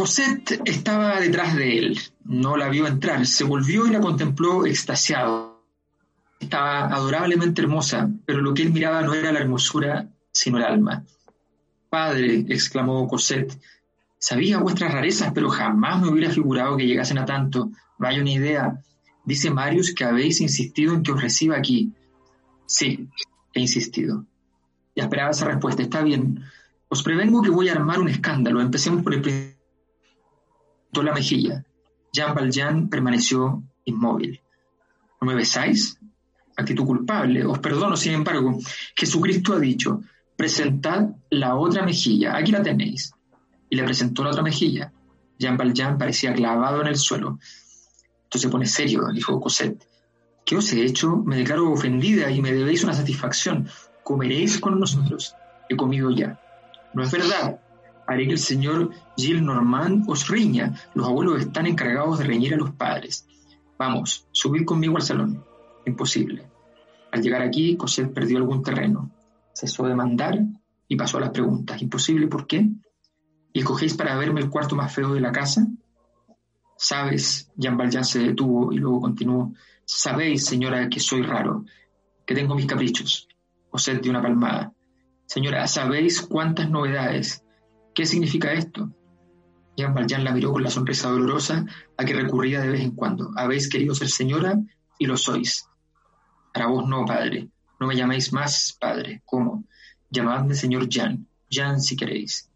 Cosette estaba detrás de él, no la vio entrar, se volvió y la contempló extasiado. Estaba adorablemente hermosa, pero lo que él miraba no era la hermosura, sino el alma. Padre, exclamó Cosette, sabía vuestras rarezas, pero jamás me hubiera figurado que llegasen a tanto. Vaya una idea. Dice Marius que habéis insistido en que os reciba aquí. Sí, he insistido. Y esperaba esa respuesta. Está bien. Os prevengo que voy a armar un escándalo. Empecemos por el la mejilla. Jean Valjean permaneció inmóvil. ¿No me besáis? Actitud culpable. Os perdono, sin embargo. Jesucristo ha dicho, presentad la otra mejilla. Aquí la tenéis. Y le presentó la otra mejilla. Jean Valjean parecía clavado en el suelo. Entonces se pone serio, dijo Cosette. ¿Qué os he hecho? Me declaro ofendida y me debéis una satisfacción. Comeréis con nosotros. He comido ya. No es verdad. Haré que el señor Gilles Normand os riña. Los abuelos están encargados de reñir a los padres. Vamos, subid conmigo al salón. Imposible. Al llegar aquí, Cosette perdió algún terreno. Cesó de mandar y pasó a las preguntas. Imposible, ¿por qué? ¿Y escogéis para verme el cuarto más feo de la casa? Sabes, Jean Valjean se detuvo y luego continuó. Sabéis, señora, que soy raro, que tengo mis caprichos. Cosette dio una palmada. Señora, ¿sabéis cuántas novedades? ¿Qué significa esto? Jean Valjean la miró con la sonrisa dolorosa a que recurría de vez en cuando. Habéis querido ser señora y lo sois. Para vos no, padre. No me llaméis más padre. ¿Cómo? Llamadme señor Jean. Jean si queréis.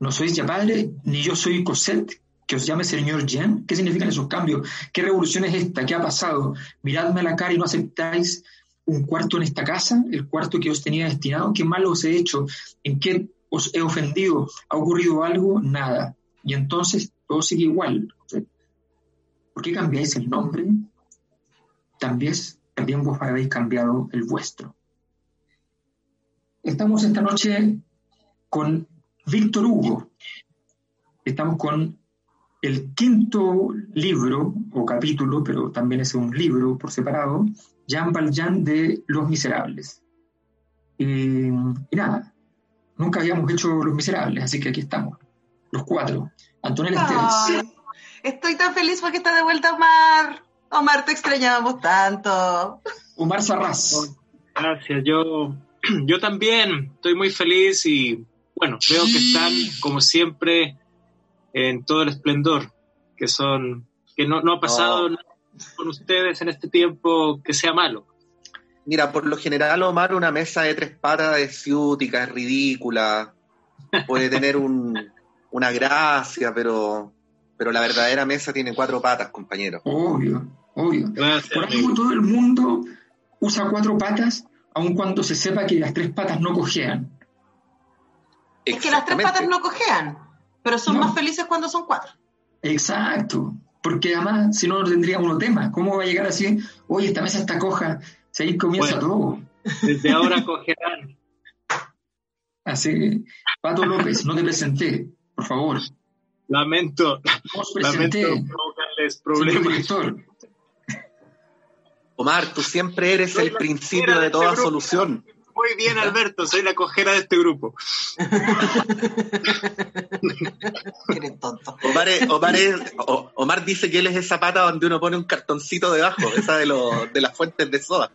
¿No sois ya padre? Ni yo soy Cosette, que os llame señor Jean. ¿Qué significan esos cambios? ¿Qué revolución es esta? ¿Qué ha pasado? Miradme a la cara y no aceptáis un cuarto en esta casa, el cuarto que os tenía destinado. ¿Qué mal os he hecho? ¿En qué os he ofendido? ¿Ha ocurrido algo? Nada. Y entonces todo sigue igual. ¿Por qué cambiáis el nombre? También, también vos habéis cambiado el vuestro. Estamos esta noche con Víctor Hugo. Estamos con el quinto libro o capítulo, pero también es un libro por separado, Jean Valjean de Los Miserables. y nada, nunca habíamos hecho Los Miserables, así que aquí estamos, los cuatro. Antonella Esteves. Estoy tan feliz porque está de vuelta Omar. Omar, te extrañábamos tanto. Omar Sarraz. Gracias, yo, yo también estoy muy feliz y bueno, veo que están, como siempre, en todo el esplendor, que son, que no, no ha pasado nada con ustedes en este tiempo que sea malo. Mira, por lo general, Omar, una mesa de tres patas es ciútica, es ridícula, puede tener un, una gracia, pero, pero la verdadera mesa tiene cuatro patas, compañero. Obvio, obvio. por algo todo el mundo usa cuatro patas, aun cuando se sepa que las tres patas no cojean. Es que las tres patas no cojean, pero son más felices cuando son cuatro. Exacto, porque además si no, no tendríamos uno tema. ¿Cómo va a llegar así? Oye, esta mesa está coja, se ahí comienza todo. Desde ahora cogerán. Así, Pato López, no te presenté, por favor. Lamento, lamento provocarles problemas. Omar, tú siempre eres el principio de toda solución. Muy bien, Alberto, soy la cojera de este grupo. Eres tonto. Omar, es- Omar es- Omar dice que él es esa pata donde uno pone un cartoncito debajo, esa de, los de las fuentes de soda.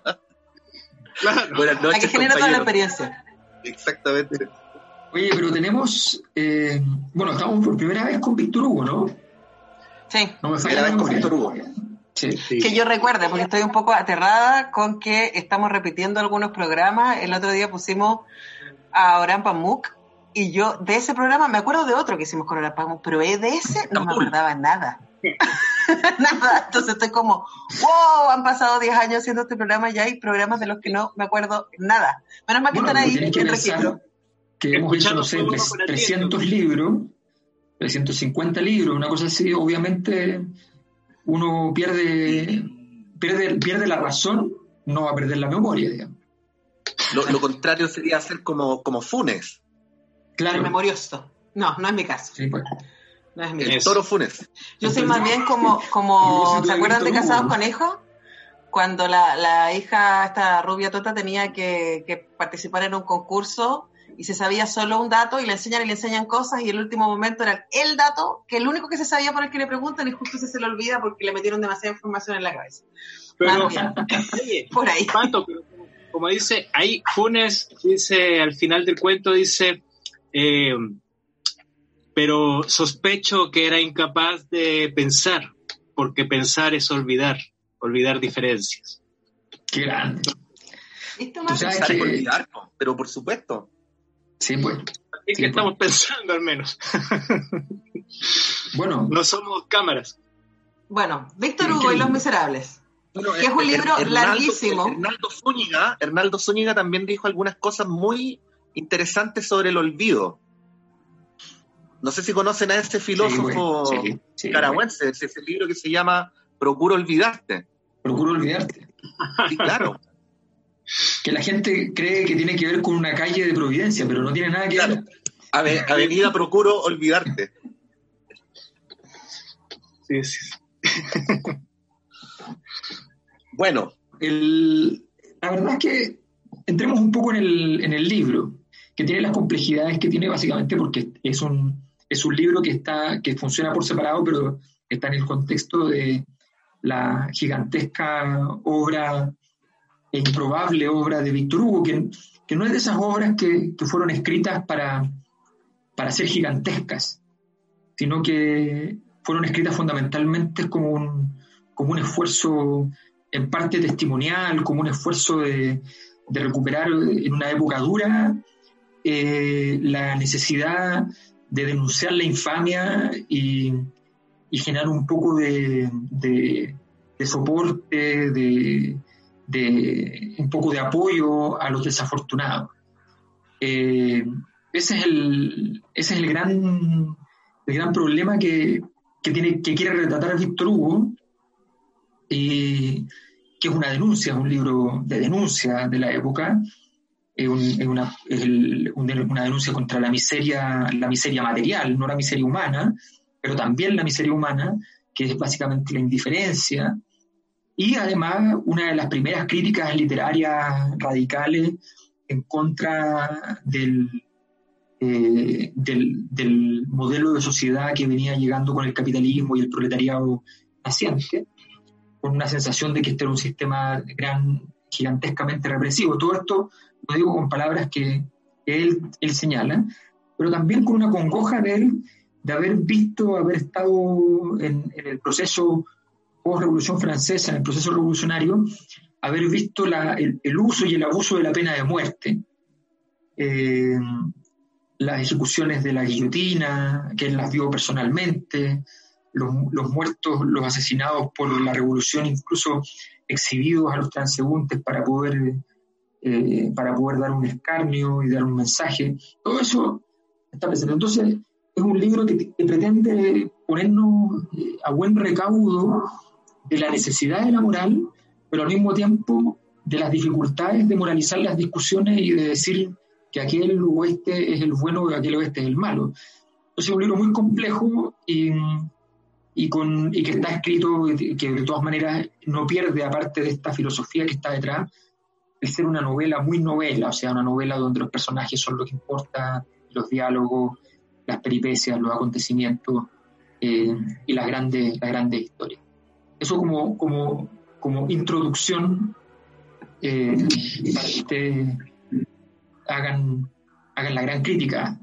Claro. Buenas La que noches, genera toda la experiencia. Exactamente. Oye, pero tenemos, eh, bueno, estamos por primera vez con Víctor Hugo, ¿no? Sí. No me falla Primera la vez con. Víctor Hugo. Sí. Sí. Que yo recuerde, porque estoy un poco aterrada con que estamos repitiendo algunos programas. El otro día pusimos a Orán Pamuk y yo de ese programa me acuerdo de otro que hicimos con Orán Pamuk, pero de ese no me acordaba nada. nada. Entonces estoy como, wow, han pasado 10 años haciendo este programa y hay programas de los que no me acuerdo nada. Menos mal que están ahí en registro. Que hemos hecho, no sé, 300 libros, 350 libros, una cosa así, obviamente uno pierde, pierde, pierde la razón, no va a perder la memoria, digamos. Lo, contrario sería hacer como, como Funes. Claro. memorioso. No, no es mi caso. Sí, pues. No es mi El toro Funes. Yo soy más bien como, como ¿se acuerdan de Casados con Hijos? Cuando la, la, hija, esta rubia tota, tenía que, que, participar en un concurso y se sabía solo un dato y le enseñan y le enseñan cosas y el último momento era el dato que el único que se sabía por el que le preguntan y justo se, se le olvida porque le metieron demasiada información en la cabeza. Pero, oye, por ahí. como dice, ahí Funes dice al final del cuento, dice, eh, pero sospecho que era incapaz de pensar, porque pensar es olvidar, olvidar diferencias. Qué grande. Esto más que... olvidar, pero por supuesto. Sí, pues. Así que estamos pues. pensando al menos. bueno. No somos cámaras. Bueno, Víctor Hugo y Los Miserables. que es un libro larguísimo. Hernaldo Zúñiga, Hernaldo Zúñiga también dijo algunas cosas muy interesantes sobre el olvido. No sé si conocen a ese filósofo caragüense, ese libro que se llama Procuro olvidarte. Procuro olvidarte. Sí, claro. que la gente cree que tiene que ver con una calle de Providencia, pero no tiene nada que ver. Avenida Procuro olvidarte. Sí, sí. bueno. la verdad es que entremos un poco en el, en el libro, que tiene las complejidades que tiene básicamente porque es un, es un libro que, está, que funciona por separado, pero está en el contexto de la gigantesca obra improbable obra de Víctor Hugo, que, que, no es de esas obras que, que, fueron escritas para, para ser gigantescas, sino que fueron escritas fundamentalmente como un, como un esfuerzo en parte testimonial, como un esfuerzo de, de recuperar en una época dura eh, la necesidad de denunciar la infamia y, generar un poco de, soporte, de, un poco de apoyo a los desafortunados. Eh, ese es el, ese es el gran, el gran problema que, tiene, que quiere retratar Víctor Hugo, y que es una denuncia, es un libro de denuncia de la época, es, una, una, denuncia contra la miseria, la miseria material, no la miseria humana, pero también la miseria humana, que es básicamente la indiferencia, y además una de las primeras críticas literarias radicales en contra del, eh, del, del, modelo de sociedad que venía llegando con el capitalismo y el proletariado naciente, con una sensación de que este era un sistema gran, gigantescamente represivo. Todo esto lo digo con palabras que, él, él, señala, pero también con una congoja de él de haber visto, haber estado en, el proceso post-revolución francesa, en el proceso revolucionario, haber visto la, el, uso y el abuso de la pena de muerte, eh, las ejecuciones de la guillotina, que él las vio personalmente, los, los, muertos, los asesinados por la revolución, incluso exhibidos a los transeúntes para poder eh, para poder dar un escarnio y dar un mensaje. Todo eso está presente. Entonces, es un libro que, pretende ponernos eh, a buen recaudo de la necesidad de la moral, pero al mismo tiempo de las dificultades de moralizar las discusiones y de decir que aquel oeste es el bueno y aquel oeste es el malo. Entonces es un libro muy complejo y, y, que está escrito, que de todas maneras no pierde, aparte de esta filosofía que está detrás, el ser una novela muy novela, o sea, una novela donde los personajes son lo que importa, los diálogos, las peripecias, los acontecimientos eh, y las grandes, las grandes historias. Eso como, como, como introducción eh, hagan, hagan la gran crítica.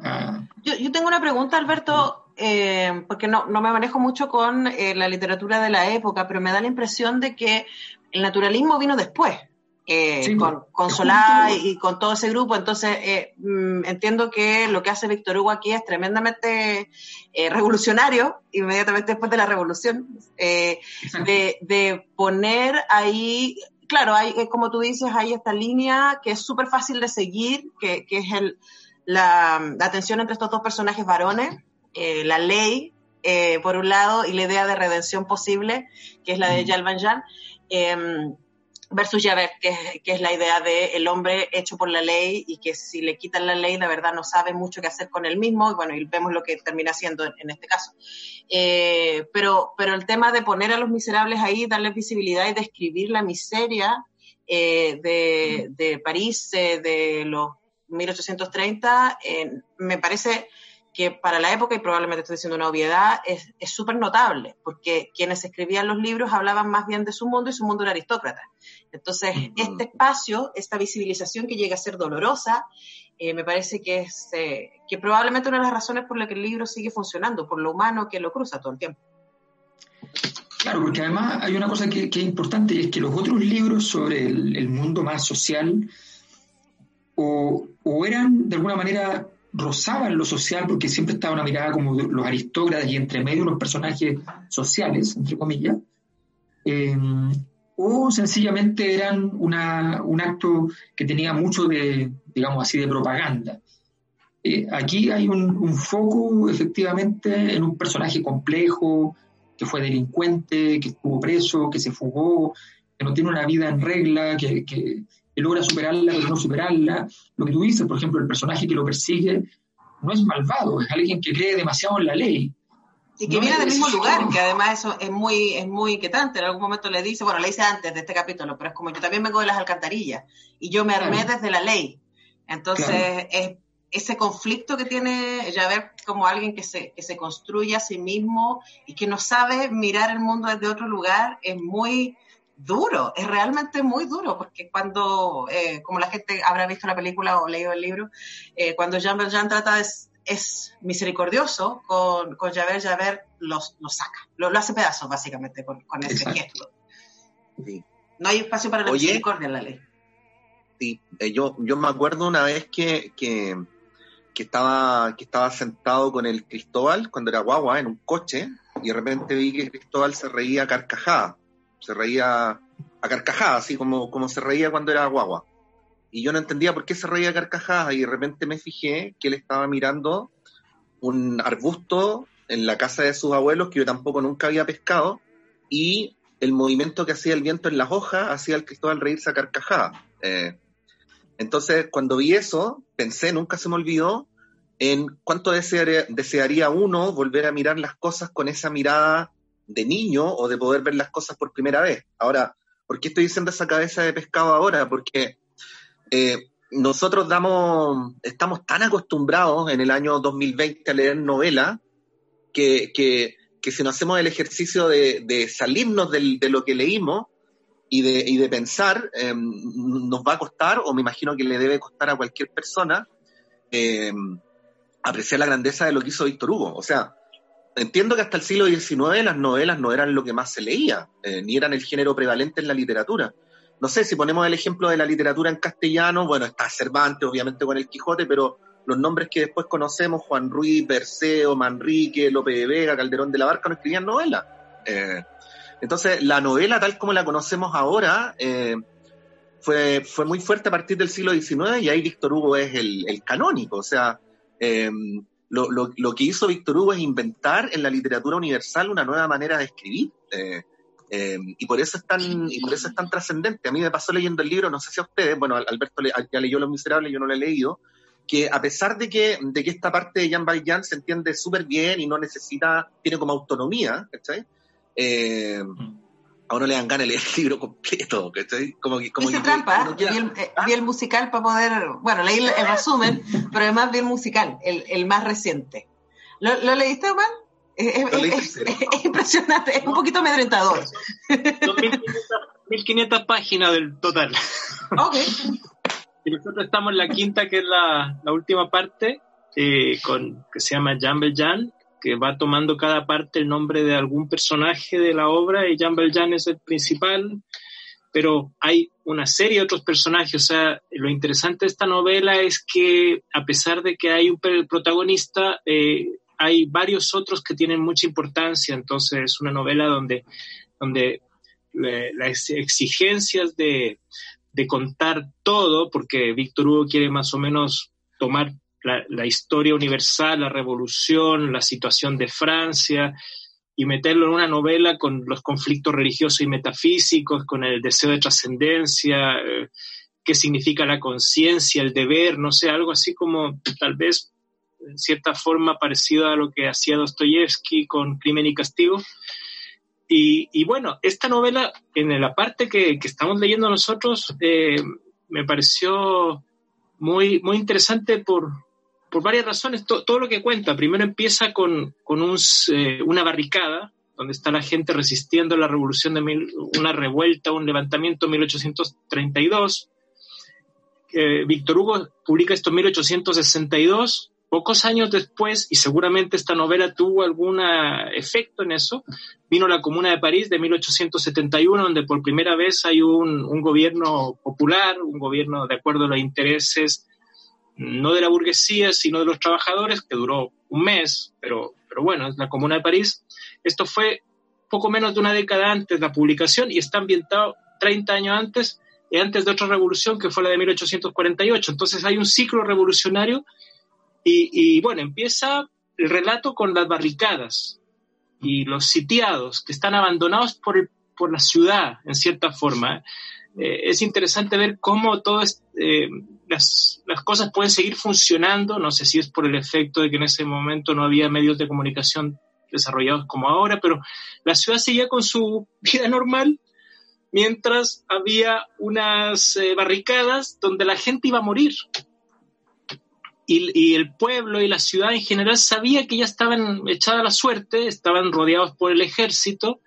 Yo, yo, tengo una pregunta, Alberto, eh, porque no, no, me manejo mucho con la literatura de la época, pero me da la impresión de que el naturalismo vino después eh, con, con Solá y, con todo ese grupo. Entonces, eh, mm, entiendo que lo que hace Víctor Hugo aquí es tremendamente eh, revolucionario, inmediatamente después de la revolución, de, de, poner ahí, claro, hay, como tú dices, hay esta línea que es súper fácil de seguir, que, que es el, la, la, tensión entre estos dos personajes varones, la ley, por un lado, y la idea de redención posible, que es la de Jan Van Jan versus Javert, que, que, es la idea de el hombre hecho por la ley y que si le quitan la ley, la verdad no sabe mucho qué hacer con él mismo, y bueno, y vemos lo que termina haciendo en, este caso. Eh, pero, pero el tema de poner a los miserables ahí, darles visibilidad y describir la miseria eh, de, París eh, de los 1830, me parece que para la época, y probablemente estoy diciendo una obviedad, es súper notable, porque quienes escribían los libros hablaban más bien de su mundo y su mundo era aristócrata. Entonces, este espacio, esta visibilización que llega a ser dolorosa, eh, me parece que es eh, que probablemente una de las razones por la que el libro sigue funcionando, por lo humano que lo cruza todo el tiempo. Claro, porque además hay una cosa que, es importante y es que los otros libros sobre el, mundo más social o, o, eran de alguna manera rozaban lo social porque siempre estaba una mirada como los aristócratas y entre medio los personajes sociales, entre comillas, eh, o sencillamente eran una, un acto que tenía mucho de, digamos así, de propaganda. Eh, aquí hay un, foco efectivamente en un personaje complejo, que fue delincuente, que estuvo preso, que se fugó, que no tiene una vida en regla, que, que, logra superarla, pero no superarla. Lo que tú dices, por ejemplo, el personaje que lo persigue no es malvado, es alguien que cree demasiado en la ley. Y que viene del mismo lugar, que además eso es muy, es muy inquietante. En algún momento le dice, bueno, le hice antes de este capítulo, pero es como yo también vengo de las alcantarillas y yo me armé desde la ley. Entonces, es, ese conflicto que tiene ver como alguien que se, que se construye a sí mismo y que no sabe mirar el mundo desde otro lugar es muy duro, es realmente muy duro, porque cuando, eh, como la gente habrá visto la película o leído el libro, eh, cuando Jean Valjean trata de es misericordioso con, con Javert, Javert los, saca, lo, hace pedazos básicamente con, ese gesto. No hay espacio para la misericordia en la ley. Sí, eh, yo, yo me acuerdo una vez que, que, estaba, que estaba sentado con el Cristóbal cuando era guagua en un coche y de repente vi que Cristóbal se reía a carcajada, se reía a carcajada, así como, como se reía cuando era guagua y yo no entendía por qué se reía carcajadas y de repente me fijé que él estaba mirando un arbusto en la casa de sus abuelos que yo tampoco nunca había pescado y el movimiento que hacía el viento en las hojas hacía al Cristóbal reírse a carcajadas. Eh, entonces, cuando vi eso, pensé, nunca se me olvidó, en cuánto desearía, desearía uno volver a mirar las cosas con esa mirada de niño o de poder ver las cosas por primera vez. Ahora, ¿por qué estoy diciendo esa cabeza de pescado ahora? Porque eh, nosotros damos, estamos tan acostumbrados en el año 2020 a leer novelas que, que, si no hacemos el ejercicio de, salirnos de lo que leímos y de, pensar, em, nos va a costar, o me imagino que le debe costar a cualquier persona, em, apreciar la grandeza de lo que hizo Víctor Hugo. O sea, entiendo que hasta el siglo XIX las novelas no eran lo que más se leía, eh, ni eran el género prevalente en la literatura no sé, si ponemos el ejemplo de la literatura en castellano, bueno, está Cervantes, obviamente con el Quijote, pero los nombres que después conocemos, Juan Ruiz, Perseo, Manrique, Lope de Vega, Calderón de la Barca, no escribían novelas. Eh, entonces, la novela tal como la conocemos ahora eh, fue, fue muy fuerte a partir del siglo XIX y ahí Víctor Hugo es el, canónico. O sea, eh, lo, lo, lo, que hizo Víctor Hugo es inventar en la literatura universal una nueva manera de escribir. Em, y por eso es tan, y por eso es tan trascendente. A mí me pasó leyendo el libro, no sé si a ustedes, bueno, Alberto ya leyó Los Miserables, yo no lo he leído, que a pesar de que, de que esta parte de Jean Valjean se entiende súper bien y no necesita, tiene como autonomía, ¿cachai? Eh, a uno le dan ganas de leer el libro completo, ¿cachai? Como como trampa, vi, el, eh, vi, el, musical para poder, bueno, leí el, resumen, pero además vi el musical, el, el más reciente. ¿Lo, ¿lo leíste, Omar? Es, impresionante, es un poquito amedrentador. 1500 páginas del total. Ok. Y nosotros estamos en la quinta, que es la, última parte, eh, con, que se llama Jean Valjean, que va tomando cada parte el nombre de algún personaje de la obra, y Jean Valjean es el principal. pero hay una serie de otros personajes. O sea, lo interesante de esta novela es que a pesar de que hay un protagonista, eh, hay varios otros que tienen mucha importancia. Entonces es una novela donde, donde eh, las exigencias de, de contar todo, porque Víctor Hugo quiere más o menos tomar la, historia universal, la revolución, la situación de Francia, y meterlo en una novela con los conflictos religiosos y metafísicos, con el deseo de trascendencia, eh, qué significa la conciencia, el deber, no sé, algo así como tal vez en cierta forma parecido a lo que hacía Dostoyevsky con Crimen y Castigo. Y, bueno, esta novela, en la parte que, estamos leyendo nosotros, eh, me pareció muy, muy interesante por, por varias razones, todo lo que cuenta. Primero empieza con, con un, eh, una barricada, donde está la gente resistiendo la revolución de mil, una revuelta, un levantamiento en 1832. Víctor Hugo publica esto en 1862. Pocos años después, y seguramente esta novela tuvo algún efecto en eso, vino la Comuna de París de 1871, donde por primera vez hay un, gobierno popular, un gobierno de acuerdo a los intereses no de la burguesía, sino de los trabajadores, que duró un mes, pero, pero bueno, es la Comuna de París. Esto fue poco menos de una década antes de la publicación y está ambientado 30 años antes, y antes de otra revolución que fue la de 1848. Entonces hay un ciclo revolucionario y, bueno, empieza el relato con las barricadas y los sitiados que están abandonados por, por la ciudad, en cierta forma. Eh, es interesante ver cómo todo eh, las, las, cosas pueden seguir funcionando. No sé si es por el efecto de que en ese momento no había medios de comunicación desarrollados como ahora, pero la ciudad seguía con su vida normal mientras había unas eh, barricadas donde la gente iba a morir. Y, el pueblo y la ciudad en general sabía que ya estaban echada la suerte, estaban rodeados por el ejército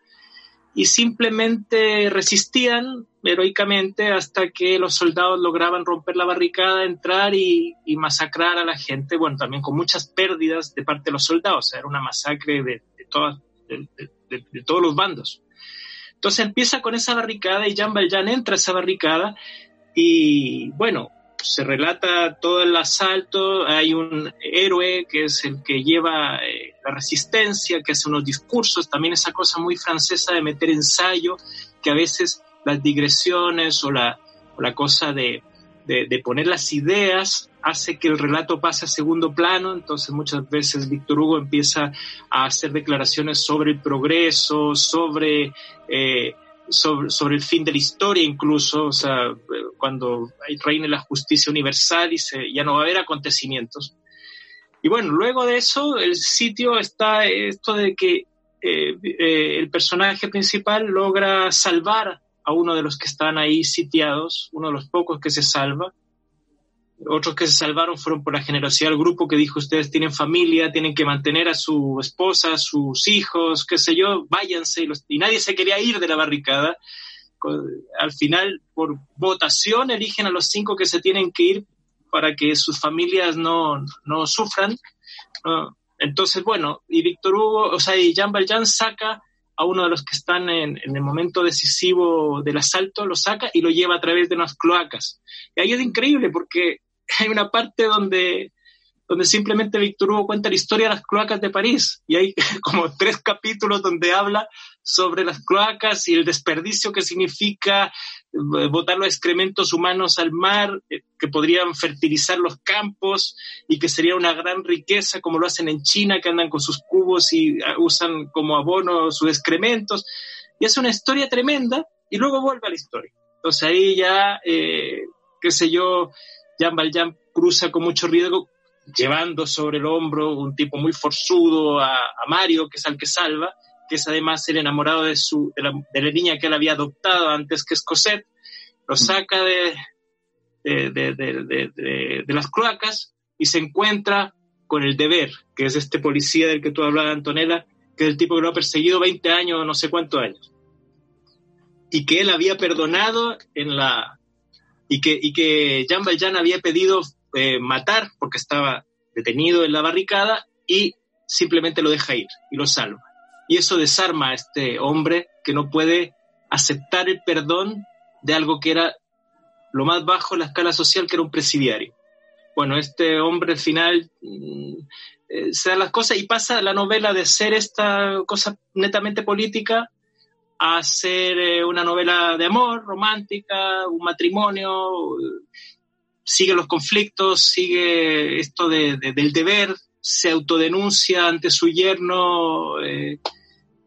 y simplemente resistían heroicamente hasta que los soldados lograban romper la barricada, entrar y, masacrar a la gente, bueno, también con muchas pérdidas de parte de los soldados, era una masacre de, de, todos los bandos. Entonces empieza con esa barricada y Jean Valjean entra a esa barricada y bueno, se relata todo el asalto, hay un héroe que es el que lleva eh, la resistencia, que hace unos discursos, también esa cosa muy francesa de meter ensayo, que a veces las digresiones o la, la cosa de, de, poner las ideas hace que el relato pase a segundo plano, entonces muchas veces Víctor Hugo empieza a hacer declaraciones sobre el progreso, sobre eh, sobre, el fin de la historia incluso, o sea, cuando reine la justicia universal y se, ya no va a haber acontecimientos. Y bueno, luego de eso, el sitio está esto de que eh, eh, el personaje principal logra salvar a uno de los que están ahí sitiados, uno de los pocos que se salva, otros que se salvaron fueron por la generosidad del grupo que dijo, ustedes tienen familia, tienen que mantener a su esposa, sus hijos, qué sé yo, váyanse. Y, nadie se quería ir de la barricada. Al final, por votación, eligen a los cinco que se tienen que ir para que sus familias no, no sufran. Entonces, bueno, y Víctor Hugo, o sea, y Jean Valjean saca a uno de los que están en, en, el momento decisivo del asalto, lo saca y lo lleva a través de unas cloacas. Y ahí es increíble porque hay una parte donde, donde simplemente Víctor Hugo cuenta la historia de las cloacas de París y hay como tres capítulos donde habla sobre las cloacas y el desperdicio que significa eh, botar los excrementos humanos al mar, eh, que podrían fertilizar los campos y que sería una gran riqueza como lo hacen en China, que andan con sus cubos y ah, usan como abono sus excrementos. Y es una historia tremenda y luego vuelve a la historia. Entonces ahí ya, eh, qué sé yo, Jean Valjean cruza con mucho riesgo, llevando sobre el hombro un tipo muy forzudo a, Mario, que es al que salva, que es además el enamorado de, su, de, la, niña que él había adoptado antes que es Cosette, lo saca de, de, las cloacas y se encuentra con el deber, que es este policía del que tú hablabas, Antonella, que es el tipo que lo ha perseguido 20 años, no sé cuántos años, y que él había perdonado en la, y que, y que Jean Valjean había pedido eh, matar porque estaba detenido en la barricada y simplemente lo deja ir y lo salva. Y eso desarma a este hombre que no puede aceptar el perdón de algo que era lo más bajo en la escala social, que era un presidiario. Bueno, este hombre al final mm, eh, se da las cosas y pasa la novela de ser esta cosa netamente política a ser eh, una novela de amor, romántica, un matrimonio, sigue los conflictos, sigue esto del deber, se autodenuncia ante su yerno. Eh,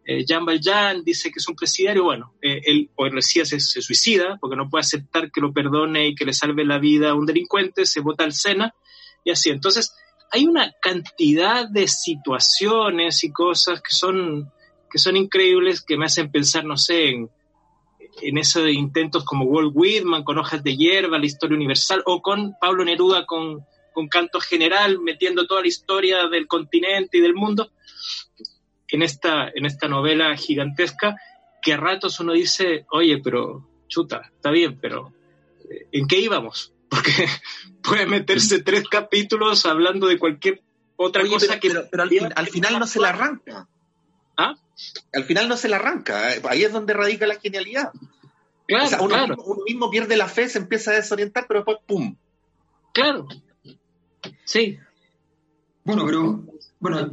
eh, Jean Valjean dice que es un presidiario, bueno, eh, él o decía se, se, suicida porque no puede aceptar que lo perdone y que le salve la vida a un delincuente, se vota al Sena y así. Entonces, hay una cantidad de situaciones y cosas que son, que son increíbles que me hacen pensar, no sé, en, en esos intentos como Walt Whitman con Hojas de Hierba, la historia universal, o con Pablo Neruda con, con Canto General, metiendo toda la historia del continente y del mundo en esta, en esta novela gigantesca que a ratos uno dice, oye, pero chuta, está bien, pero eh, ¿en qué íbamos? Porque puede meterse tres capítulos hablando de cualquier otra cosa que... Pero, al, final no se la arranca. ¿Ah? Al final no se la arranca. Eh, ahí es donde radica la genialidad. Claro, uno, claro. Mismo, uno mismo pierde la fe, se empieza a desorientar, pero después ¡pum! Claro. Sí. Bueno, pero bueno,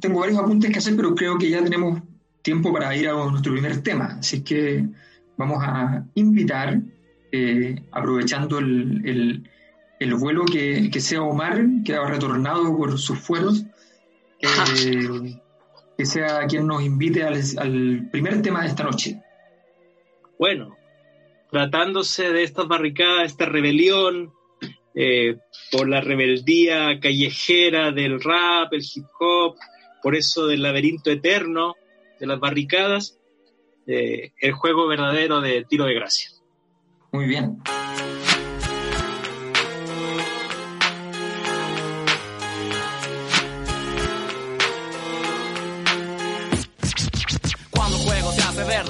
tengo varios apuntes que hacer, pero creo que ya tenemos tiempo para ir a nuestro primer tema. Así que vamos a invitar, eh, aprovechando el, el, el vuelo, que, que, sea Omar, que ha retornado por sus fueros, eh, que sea quien nos invite al, al primer tema de esta noche. Bueno, tratándose de estas barricadas, esta rebelión, eh, por la rebeldía callejera del rap, el hip hop, por eso del laberinto eterno, de las barricadas, eh, el juego verdadero de tiro de gracia. Muy bien.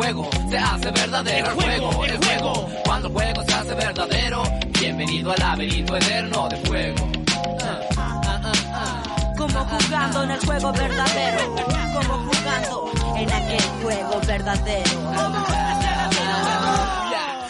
juego se hace verdadero, el juego, el juego, cuando el juego se hace verdadero, bienvenido al laberinto eterno de fuego. Como jugando en el juego verdadero, como jugando en aquel juego verdadero.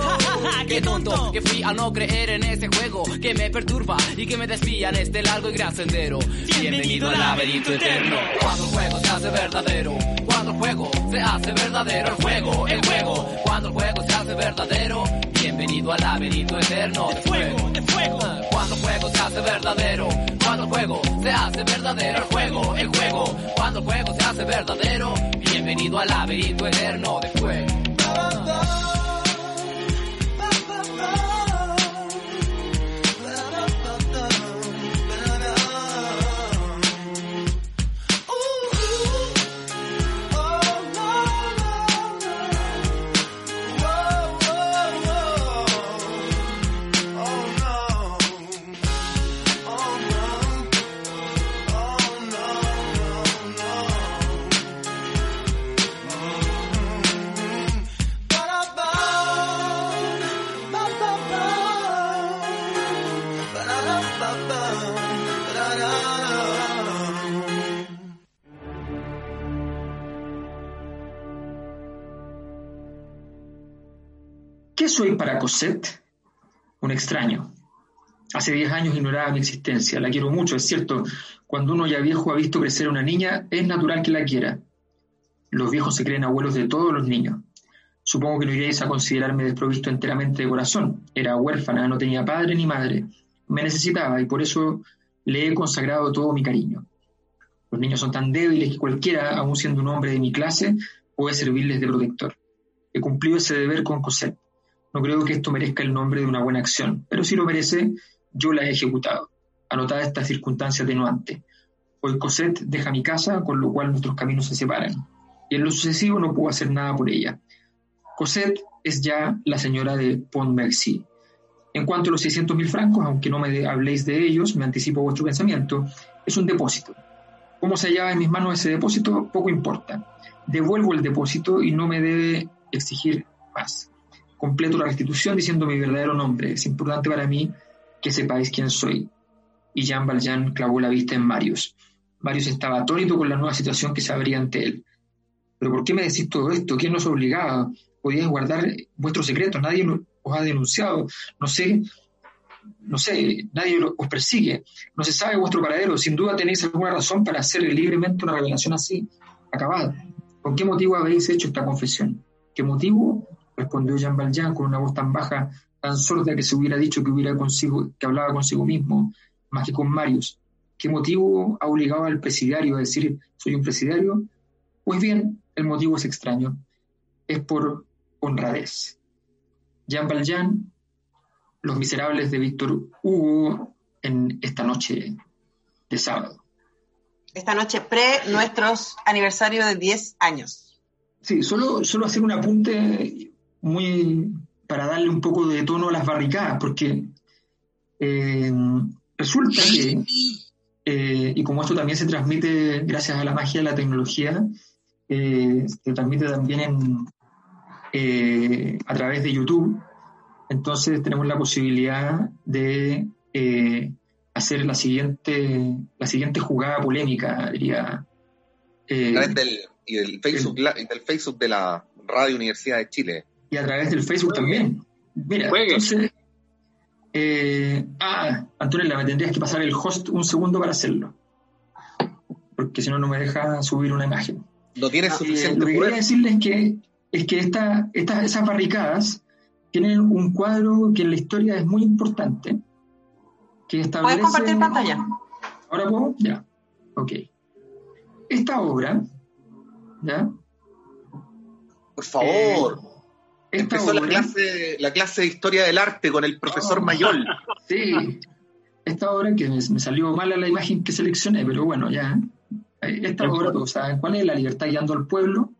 Qué tonto que fui a no creer en ese juego que me perturba y que me desvía en este largo y gran sendero. Bienvenido al laberinto eterno. Cuando el juego se hace verdadero, cuando el juego se hace verdadero, el juego, el juego. Cuando el juego se hace verdadero, bienvenido al laberinto eterno de fuego, de fuego. Cuando el juego se hace verdadero, cuando el juego se hace verdadero, el juego, el juego. Cuando el juego se hace verdadero, bienvenido al laberinto eterno de fuego. Soy para Cosette? Un extraño. Hace 10 años ignoraba mi existencia. La quiero mucho, es cierto. Cuando uno ya viejo ha visto crecer a una niña, es natural que la quiera. Los viejos se creen abuelos de todos los niños. Supongo que no iréis a considerarme desprovisto enteramente de corazón. Era huérfana, no tenía padre ni madre. Me necesitaba y por eso le he consagrado todo mi cariño. Los niños son tan débiles que cualquiera, aun siendo un hombre de mi clase, puede servirles de protector. He cumplido ese deber con Cosette. No creo que esto merezca el nombre de una buena acción, pero si lo merece, yo la he ejecutado. Anotada esta circunstancia atenuante. Hoy Cosette deja mi casa, con lo cual nuestros caminos se separan. Y en lo sucesivo no puedo hacer nada por ella. Cosette es ya la señora de Pontmercy. En cuanto a los 600 mil francos, aunque no me habléis de ellos, me anticipo vuestro pensamiento, es un depósito. Cómo se hallaba en mis manos ese depósito, poco importa. Devuelvo el depósito y no me debe exigir más. Completo la restitución diciendo mi verdadero nombre. Es importante para mí que sepáis quién soy. Y Jean Valjean clavó la vista en Marius. Marius estaba atónito con la nueva situación que se abría ante él. ¿Pero por qué me decís todo esto? ¿Quién nos obligaba? Podíais guardar vuestros secretos, nadie os ha denunciado. No sé no sé, nadie os persigue, no se sabe vuestro paradero, sin duda tenéis alguna razón para hacer libremente una revelación así, acabada. ¿Con qué motivo habéis hecho esta confesión? ¿Qué motivo? Respondió Jean Valjean con una voz tan baja, tan sorda que se hubiera dicho que, hubiera consigo, que hablaba consigo mismo, más que con Marius. ¿Qué motivo ha obligado al presidiario a decir soy un presidiario? Pues bien, el motivo es extraño. Es por honradez. Jean Valjean los Miserables de Víctor Hugo en esta noche de sábado. Esta noche pre nuestros aniversarios de 10 años. Sí, solo, solo hacer un apunte muy para darle un poco de tono a las barricadas, porque eh, resulta que, eh, y como esto también se transmite gracias a la magia de la tecnología, eh, se transmite también en, a través de YouTube, entonces tenemos la posibilidad de eh, hacer la siguiente, la siguiente jugada polémica, diría. Eh, a través del, y del, Facebook, del Facebook de la Radio Universidad de Chile. Y a través del Facebook también. Mira, entonces. Eh, ah, Antonella, me tendrías que pasar el host un segundo para hacerlo. Porque si no, no me deja subir una imagen. No tienes suficiente. lo que quería decirles que, es que esta, estas, esas barricadas tiene un cuadro que en la historia es muy importante. Que establece... ¿Puedes compartir pantalla? ¿Ahora puedo? Ya. Ok. Esta obra, ¿ya? Por favor. Eh, Empezó la, clase, la clase de historia del arte con el profesor oh. Mayol. Sí. Esta obra, que me, salió mala la imagen que seleccioné, pero bueno, ya. Esta obra, todos saben cuál es, La libertad guiando al pueblo.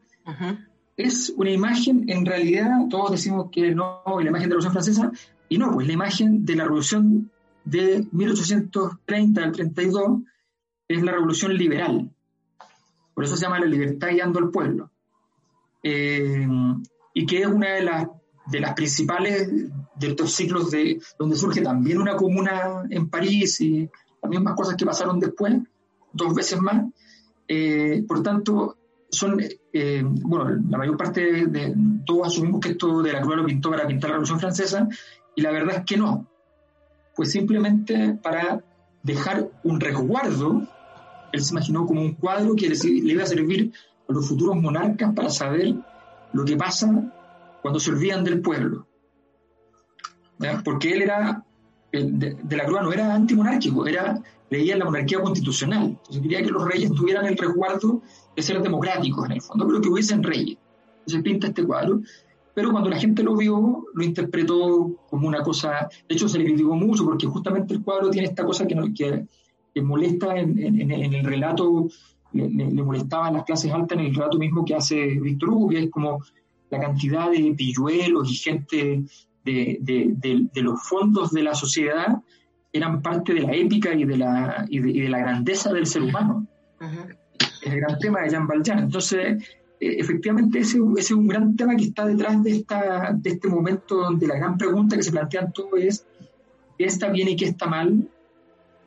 Es una imagen, en realidad, todos decimos que no, la imagen de la Revolución Francesa, y no, pues la imagen de la Revolución de 1830 al 32 es la Revolución Liberal. Por eso se llama la libertad guiando al pueblo. Eh, y que es una de las, de las principales de estos ciclos de, donde surge también una comuna en París y las mismas cosas que pasaron después, dos veces más. Eh, por tanto, son, eh, bueno, la mayor parte de, todos asumimos que esto de la Cruz lo pintó para pintar la Revolución Francesa, y la verdad es que no. Pues simplemente para dejar un resguardo, él se imaginó como un cuadro que le, iba a servir a los futuros monarcas para saber lo que pasa cuando se olvidan del pueblo. Porque él era, de, de, la Cruz no era antimonárquico, era, leía la monarquía constitucional. Entonces quería que los reyes tuvieran el resguardo de ser democráticos en el fondo, pero que hubiesen reyes. Entonces pinta este cuadro, pero cuando la gente lo vio, lo interpretó como una cosa, de hecho se le criticó mucho porque justamente el cuadro tiene esta cosa que, que, que molesta en, en, el relato, le, molestaba a las clases altas en el relato mismo que hace Víctor Hugo, que es como la cantidad de pilluelos y gente de, de, de, los fondos de la sociedad eran parte de la épica y de la, y de, la grandeza del ser humano. El gran tema de Jean Valjean. Entonces, eh, efectivamente, ese, es un gran tema que está detrás de, esta, de este momento donde la gran pregunta que se plantean todos es qué está bien y qué está mal,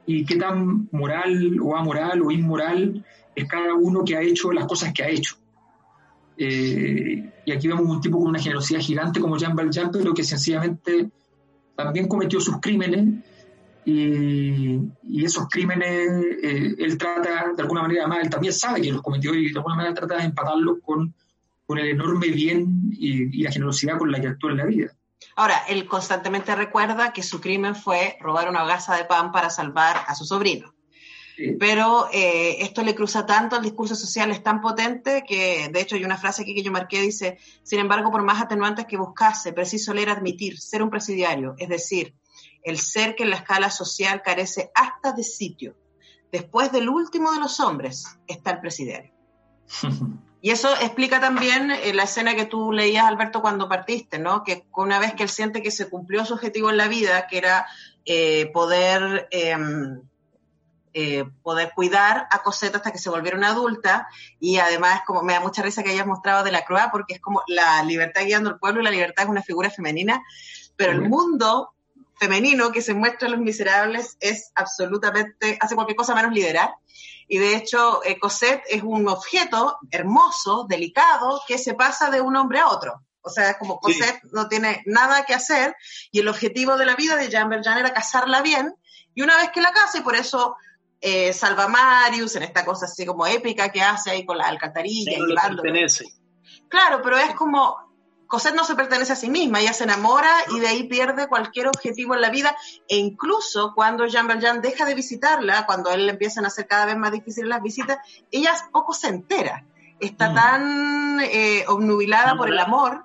y qué tan moral o amoral o inmoral es cada uno que ha hecho las cosas que ha hecho. Eh, y aquí vemos un tipo con una generosidad gigante como Jean Valjean, pero que sencillamente también cometió sus crímenes y, esos crímenes eh, él trata de alguna manera, además él también sabe que los cometió y de alguna manera trata de empatarlos con, con el enorme bien y, y la generosidad con la que actúa en la vida. Ahora, él constantemente recuerda que su crimen fue robar una gasa de pan para salvar a su sobrino. Pero eh, esto le cruza tanto al discurso social, es tan potente que, de hecho, hay una frase aquí que yo marqué, dice, sin embargo, por más atenuantes que buscase, preciso leer admitir, ser un presidiario, es decir, el ser que en la escala social carece hasta de sitio. Después del último de los hombres está el presidiario. Y eso explica también eh, la escena que tú leías, Alberto, cuando partiste, ¿no? Que una vez que él siente que se cumplió su objetivo en la vida, que era eh, poder em, eh, poder cuidar a Cosette hasta que se volviera una adulta. Y además como me da mucha risa que hayas mostrado de la Croix porque es como la libertad guiando al pueblo y la libertad es una figura femenina, pero el mundo femenino que se muestra en Los Miserables es absolutamente, hace cualquier cosa menos liderar. Y de hecho, eh, Cosette es un objeto hermoso, delicado, que se pasa de un hombre a otro. O sea, es como Cosette no tiene nada que hacer y el objetivo de la vida de Jean Valjean era casarla bien. Y una vez que la case, y por eso eh, Salva Marius, en esta cosa así como épica que hace ahí con la alcantarilla. No pertenece. Claro, pero es como, Cosette no se pertenece a sí misma, ella se enamora y de ahí pierde cualquier objetivo en la vida, e incluso cuando Jean Valjean deja de visitarla, cuando él le empiezan a hacer cada vez más difíciles las visitas, ella poco se entera, está mm. tan eh, obnubilada por el amor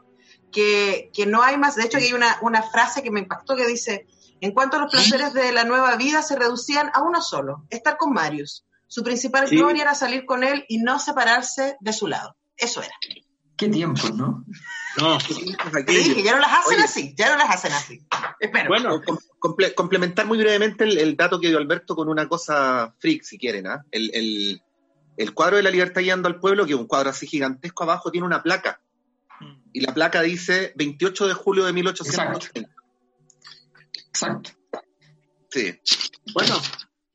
que, que, no hay más, de hecho hay una, una frase que me impactó que dice, en cuanto a los placeres de la nueva vida, se reducían a uno solo, estar con Marius. Su principal gloria era salir con él y no separarse de su lado. Eso era. Qué tiempo, ¿no? No, dije, ya no las hacen así, ya no las hacen así. Espero. Bueno, complementar muy brevemente el, dato que dio Alberto con una cosa freak, si quieren. ¿ah? El, cuadro de la libertad guiando al pueblo, que es un cuadro así gigantesco abajo, tiene una placa. Mm. Y la placa dice 28 de julio de 1880. Exacto. Sí. Bueno,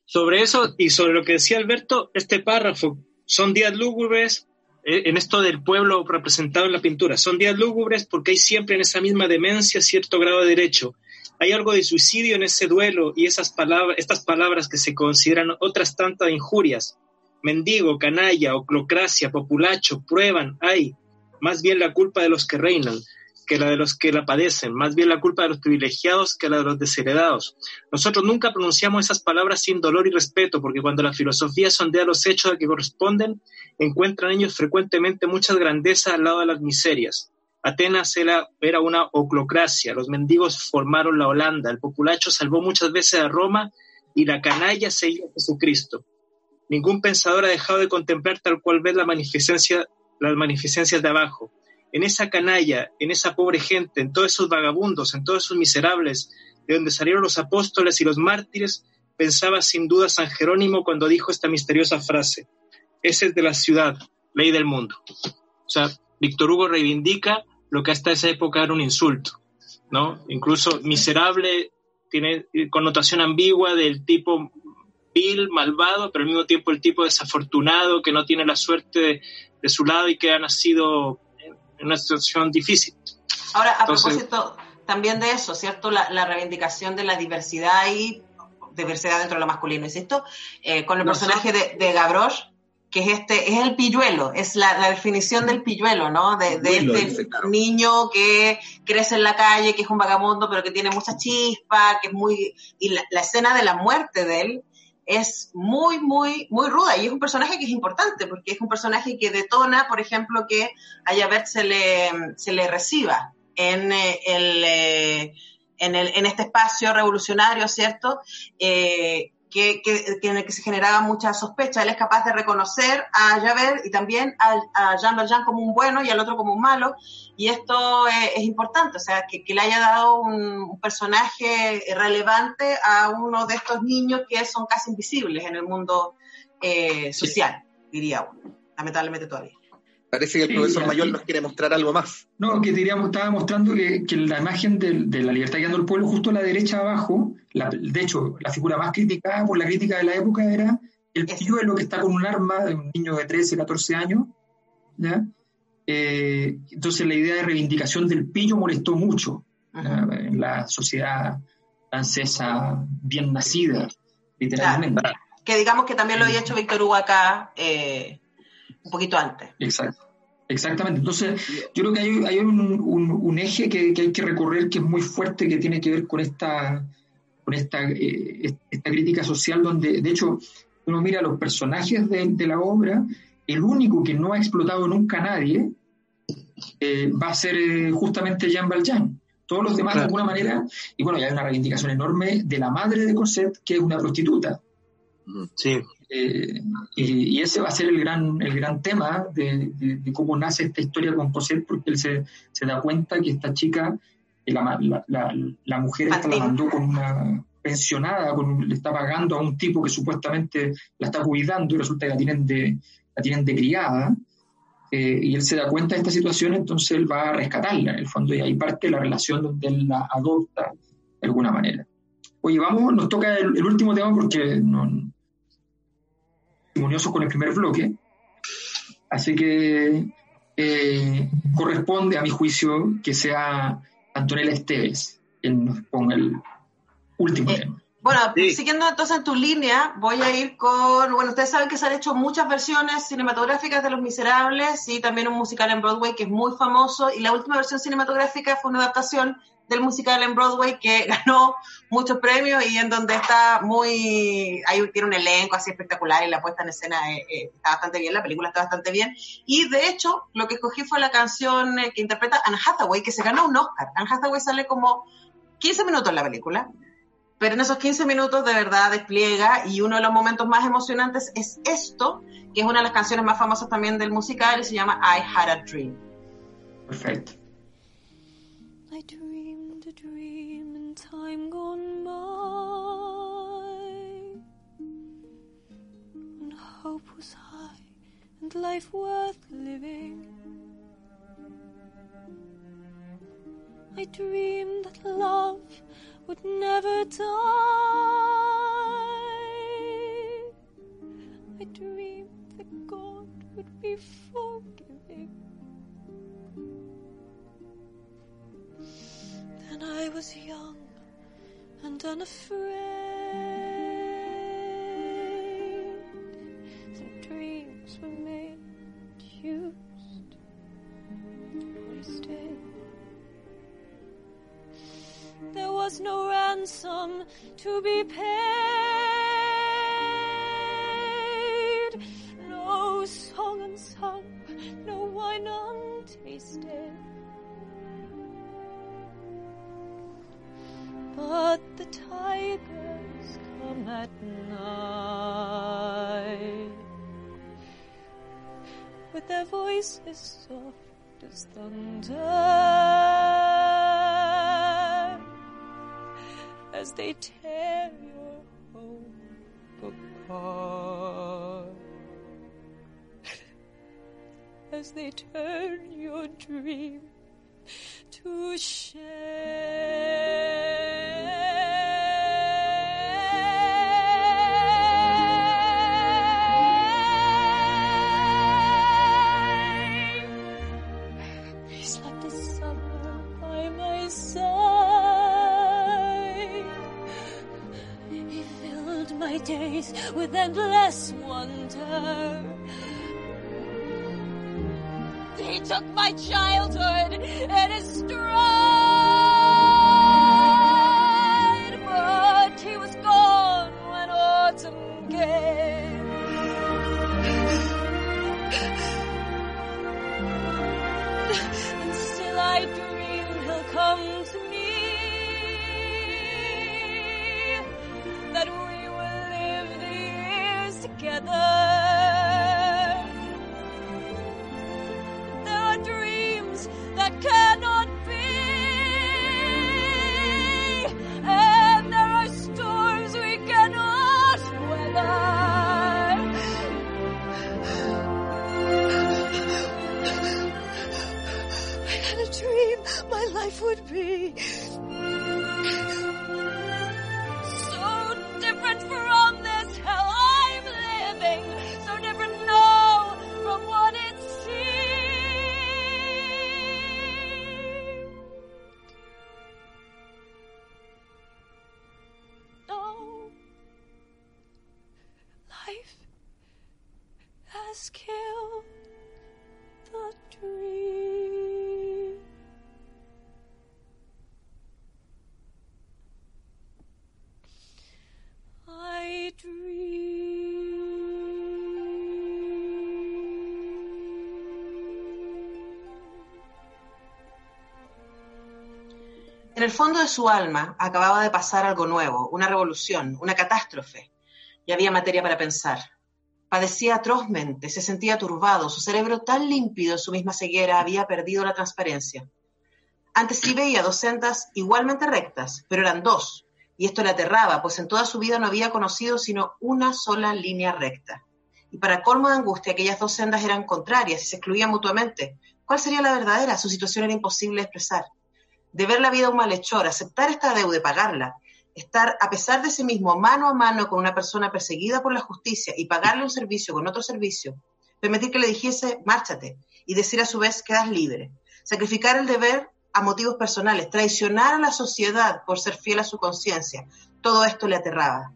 sobre eso y sobre lo que decía Alberto, este párrafo, son días lúgubres, eh, en esto del pueblo representado en la pintura, son días lúgubres porque hay siempre en esa misma demencia cierto grado de derecho. Hay algo de suicidio en ese duelo y esas palabras, estas palabras que se consideran otras tantas injurias. Mendigo, canalla, oclocracia, populacho, prueban, hay, más bien la culpa de los que reinan que la de los que la padecen, más bien la culpa de los privilegiados que la de los desheredados. Nosotros nunca pronunciamos esas palabras sin dolor y respeto, porque cuando la filosofía sondea los hechos a que corresponden, encuentran ellos frecuentemente muchas grandezas al lado de las miserias. Atenas era, una oclocracia, los mendigos formaron la Holanda, el populacho salvó muchas veces a Roma y la canalla seguía a Jesucristo. Ningún pensador ha dejado de contemplar tal cual ve la magnificencia, las magnificencias de abajo en esa canalla, en esa pobre gente, en todos esos vagabundos, en todos esos miserables, de donde salieron los apóstoles y los mártires, pensaba sin duda San Jerónimo cuando dijo esta misteriosa frase, ese es de la ciudad, ley del mundo. O sea, Víctor Hugo reivindica lo que hasta esa época era un insulto, ¿no? Incluso miserable tiene connotación ambigua del tipo vil, malvado, pero al mismo tiempo el tipo desafortunado que no tiene la suerte de, de su lado y que ha nacido una situación difícil. Ahora, a propósito también de eso, ¿cierto? La, reivindicación de la diversidad y diversidad dentro de lo masculino, ¿cierto? Eh, con el personaje de, de Gavroche, que es este, es el pilluelo, es la, definición del pilluelo, ¿no? De, este niño que crece en la calle, que es un vagabundo, pero que tiene mucha chispa, que es muy, y la escena de la muerte de él es muy, muy, muy ruda y es un personaje que es importante porque es un personaje que detona, por ejemplo, que a Javert se le, se le reciba en, eh, el, eh, en, el, en este espacio revolucionario, ¿cierto? Eh, que, que, en el que se generaba mucha sospecha. Él es capaz de reconocer a Javert y también a, Jean Valjean como un bueno y al otro como un malo, y esto es, importante, o sea, que, le haya dado un, personaje relevante a uno de estos niños que son casi invisibles en el mundo eh, social, diría uno, lamentablemente todavía. Parece que el profesor Mayor nos quiere mostrar algo más. No, que diríamos, estaba mostrando que, la imagen de, la libertad guiando al pueblo, justo a la derecha abajo, de hecho, la figura más criticada por la crítica de la época era el pilluelo que está con un arma de un niño de 13, 14 años, Eh, entonces la idea de reivindicación del pillo molestó mucho en la sociedad francesa bien nacida, literalmente. Que digamos que también lo había hecho Víctor Hugo acá eh, un poquito antes. Exacto. Exactamente. Entonces, yo creo que hay, un, eje que, hay que recorrer que es muy fuerte, que tiene que ver con esta, con esta, eh, esta crítica social, donde, de hecho, uno mira los personajes de, la obra, el único que no ha explotado nunca a nadie eh, va a ser eh, justamente Jean Valjean. Todos los demás, de alguna manera, y bueno, ya hay una reivindicación enorme de la madre de Cosette, que es una prostituta. Sí. Eh, y, ese va a ser el gran, el gran tema de, cómo nace esta historia con Cosette, porque él se, da cuenta que esta chica, la, la, la, mujer esta la mandó con una pensionada, con, le está pagando a un tipo que supuestamente la está cuidando y resulta que la tienen de, la tienen de criada. Eh, y él se da cuenta de esta situación, entonces él va a rescatarla en el fondo, y ahí parte la relación donde él la adopta de alguna manera. Oye, vamos, nos toca el, el último tema porque no, con el primer bloque. Así que eh, corresponde, a mi juicio, que sea Antonella Esteves quien nos ponga el último eh, tema. Bueno, siguiendo entonces en tu línea, voy a ir con, bueno, ustedes saben que se han hecho muchas versiones cinematográficas de Los Miserables y también un musical en Broadway que es muy famoso y la última versión cinematográfica fue una adaptación del musical en Broadway que ganó muchos premios y en donde está muy, ahí tiene un elenco así espectacular y la puesta en escena eh, eh, está bastante bien, la película está bastante bien. Y de hecho, lo que escogí fue la canción eh, que interpreta Anne Hathaway, que se ganó un Oscar. Anne Hathaway sale como 15 minutos en la película, pero en esos 15 minutos de verdad despliega y uno de los momentos más emocionantes es esto, que es una de las canciones más famosas también del musical y se llama I Had a Dream. Perfecto. Time gone by when hope was high and life worth living. I dreamed that love would never die. I dreamed that God would be forgiving. Then I was young and unafraid. The dreams were made, used, wasted. There was no ransom to be paid, voices soft as thunder as they tear your hope apart. as they turn your dream to shame. Days with endless wonder. He took my childhood and his stride, En el fondo de su alma acababa de pasar algo nuevo, una revolución, una catástrofe, y había materia para pensar. Padecía atrozmente, se sentía turbado, su cerebro tan límpido en su misma ceguera había perdido la transparencia. Antes sí veía dos sendas igualmente rectas, pero eran dos, y esto le aterraba, pues en toda su vida no había conocido sino una sola línea recta. Y para colmo de angustia, aquellas dos sendas eran contrarias y se excluían mutuamente. ¿Cuál sería la verdadera? Su situación era imposible de expresar de ver la vida un malhechor, aceptar esta deuda y pagarla, estar a pesar de sí mismo mano a mano con una persona perseguida por la justicia y pagarle un servicio con otro servicio, permitir que le dijese márchate y decir a su vez quedas libre, sacrificar el deber a motivos personales, traicionar a la sociedad por ser fiel a su conciencia, todo esto le aterraba.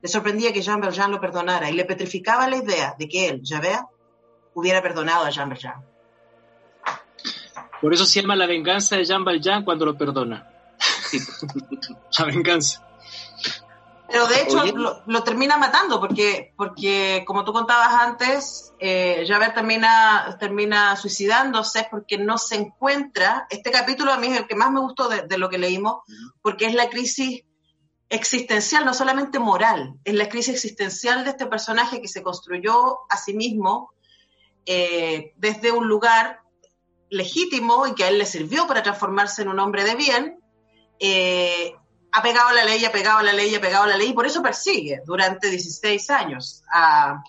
Le sorprendía que Jean Valjean lo perdonara y le petrificaba la idea de que él, Javert, hubiera perdonado a Jean Valjean. Por eso se llama la venganza de Jean Valjean cuando lo perdona. la venganza. Pero de hecho lo, termina matando porque, porque como tú contabas antes, eh, Javert termina, termina suicidándose porque no se encuentra. Este capítulo a mí es el que más me gustó de, lo que leímos porque es la crisis existencial, no solamente moral, es la crisis existencial de este personaje que se construyó a sí mismo eh, desde un lugar legítimo y que a él le sirvió para transformarse en un hombre de bien, eh, ha pegado a la ley, ha pegado a la ley, ha pegado a la ley, y por eso persigue durante 16 años a,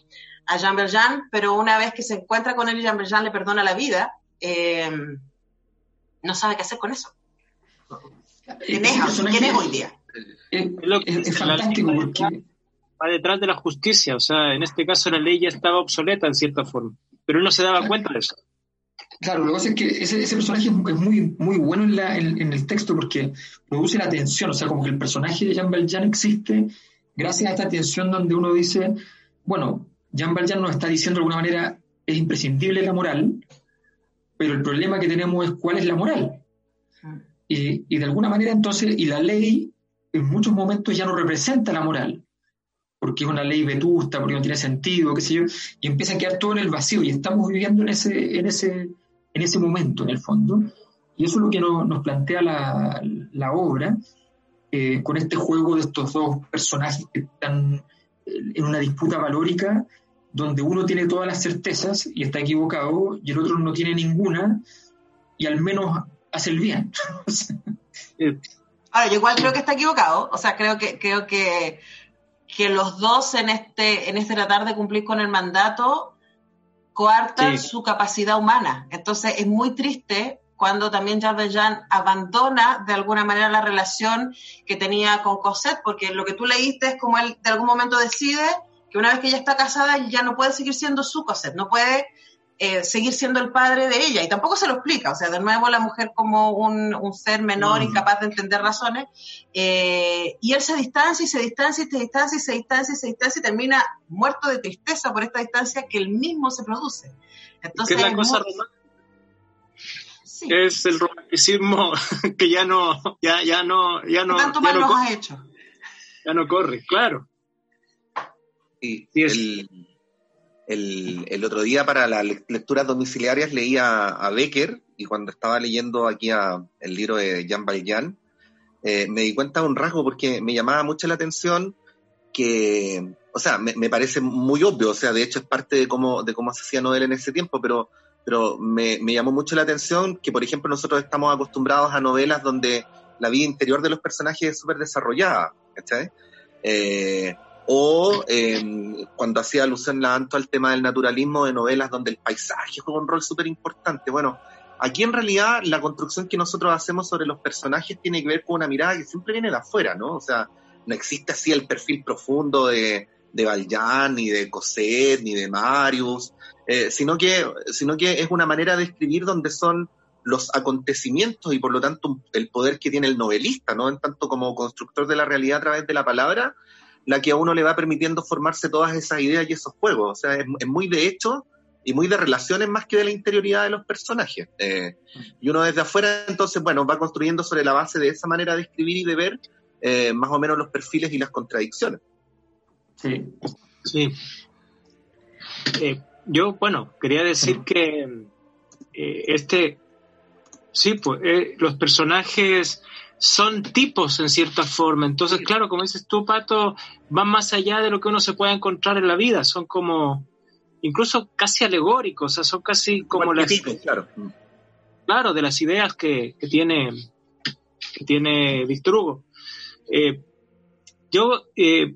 a Jean Valjean, pero una vez que se encuentra con él y Jean Valjean le perdona la vida, eh, no sabe qué hacer con eso. ¿Quién es, hoy día? Es, fantástico porque... Va detrás de la justicia, o sea, en este caso la ley ya estaba obsoleta en cierta forma, pero él no se daba cuenta de eso. Claro, lo que pasa es que ese, personaje es muy, muy bueno en, el texto porque produce la tensión, o sea, como que el personaje de Jean Valjean existe gracias a esta tensión donde uno dice, bueno, Jean Valjean nos está diciendo de alguna manera, es imprescindible la moral, pero el problema que tenemos es cuál es la moral. Y, y de alguna manera entonces, y la ley en muchos momentos ya no representa la moral, porque es una ley vetusta, porque no tiene sentido, qué sé yo, y empieza a quedar todo en el vacío, y estamos viviendo en ese, en ese, en ese momento, en el fondo. Y eso es lo que nos plantea la, obra, eh, con este juego de estos dos personajes que están en una disputa valórica, donde uno tiene todas las certezas y está equivocado, y el otro no tiene ninguna, y al menos hace el bien. Ahora, yo igual creo que está equivocado, o sea, creo que, creo que, que los dos en este, en este tratar de cumplir con el mandato coartan su capacidad humana. Entonces es muy triste cuando también Jean Valjean abandona de alguna manera la relación que tenía con Cosette, porque lo que tú leíste es como él de algún momento decide que una vez que ella está casada ya no puede seguir siendo su Cosette, no puede eh, seguir siendo el padre de ella. Y tampoco se lo explica. O sea, de nuevo la mujer como un, ser menor, incapaz de entender razones. Eh, y él se distancia y se distancia y se distancia y se distancia y se distancia y termina muerto de tristeza por esta distancia que él mismo se produce. Entonces, ¿Qué es la cosa Es el romanticismo que ya no, ya, ya no, ya no. ¿Tanto mal no has hecho? Ya no corre, claro. Sí, el, el, otro día para las lecturas domiciliarias leía a Becker y cuando estaba leyendo aquí el libro de Jean Valjean, eh, me di cuenta de un rasgo porque me llamaba mucho la atención que, o sea, me, parece muy obvio, o sea, de hecho es parte de cómo, de cómo se hacía novela en ese tiempo, pero, pero me, llamó mucho la atención que, por ejemplo, nosotros estamos acostumbrados a novelas donde la vida interior de los personajes es súper desarrollada, ¿cachai? Eh, o em, cuando hacía alusión la Anto al tema del naturalismo de novelas donde el paisaje juega un rol súper importante. Bueno, aquí en realidad la construcción que nosotros hacemos sobre los personajes tiene que ver con una mirada que siempre viene de afuera, ¿no? O sea, no existe así el perfil profundo de, de Valjean, ni de Cosette, ni de Marius, eh, sino, que, sino que es una manera de escribir donde son los acontecimientos y por lo tanto el poder que tiene el novelista, ¿no? En tanto como constructor de la realidad a través de la palabra, la que a uno le va permitiendo formarse todas esas ideas y esos juegos. O sea, es, muy de hecho y muy de relaciones más que de la interioridad de los personajes. Eh, y uno desde afuera, entonces, bueno, va construyendo sobre la base de esa manera de escribir y de ver eh, más o menos los perfiles y las contradicciones. Sí. Sí. Eh, yo, bueno, quería decir que este, sí, pues los personajes son tipos en cierta forma. Entonces, claro, como dices tú, Pato, van más allá de lo que uno se puede encontrar en la vida. Son como, incluso casi alegóricos, o sea, son casi como las... claro. claro, de las ideas que, tiene, que tiene Hugo. Eh, yo, eh,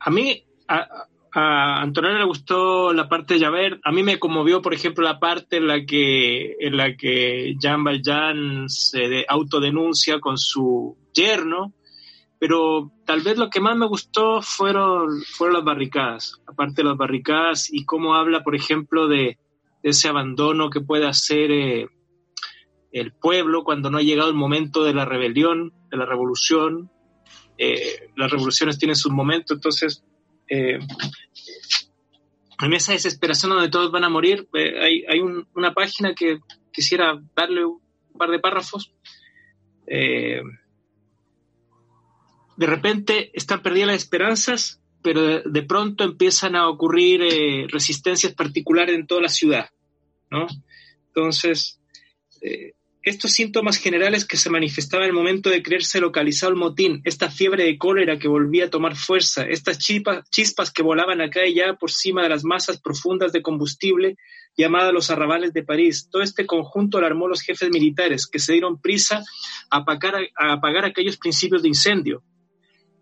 a mí, a Antonella le gustó la parte de Javert. A mí me conmovió, por ejemplo, la parte en la que, en la que Jean Valjean se autodenuncia con su yerno. Pero tal vez lo que más me gustó fueron, fueron las barricadas. Aparte de las barricadas y cómo habla, por ejemplo, de, ese abandono que puede hacer eh, el pueblo cuando no ha llegado el momento de la rebelión, de la revolución. Eh, las revoluciones tienen sus momentos, entonces eh, en esa desesperación donde todos van a morir, eh, hay, una página que quisiera darle un par de párrafos. Eh, de repente están perdidas las esperanzas, pero de, pronto empiezan a ocurrir resistencias particulares en toda la ciudad. ¿no? Entonces, estos síntomas generales que se manifestaban en el momento de creerse localizado el motín, esta fiebre de cólera que volvía a tomar fuerza, estas chispas, que volaban acá y allá por cima de las masas profundas de combustible llamadas los arrabales de París. Todo este conjunto alarmó a los jefes militares que se dieron prisa a apagar, aquellos principios de incendio.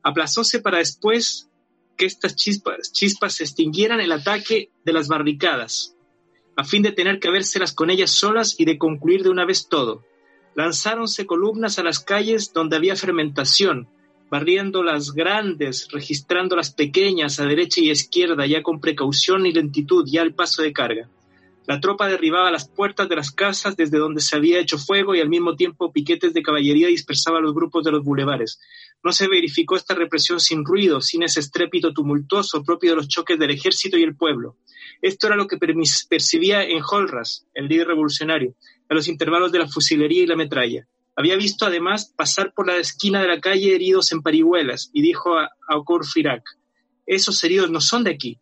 Aplazóse para después que estas chispas se extinguieran el ataque de las barricadas, a fin de tener que vérselas con ellas solas y de concluir de una vez todo. Lanzáronse columnas a las calles donde había fermentación, barriendo las grandes, registrando las pequeñas a derecha y izquierda, ya con precaución y lentitud, ya al paso de carga. La tropa derribaba las puertas de las casas desde donde se había hecho fuego y al mismo tiempo piquetes de caballería dispersaban los grupos de los bulevares. No se verificó esta represión sin ruido, sin ese estrépito tumultuoso propio de los choques del ejército y el pueblo. Esto era lo que percibía en Holras, el líder revolucionario, a los intervalos de la fusilería y la metralla. Había visto además pasar por la esquina de la calle heridos en parihuelas y dijo a, Ocor Firak, esos heridos no son de aquí.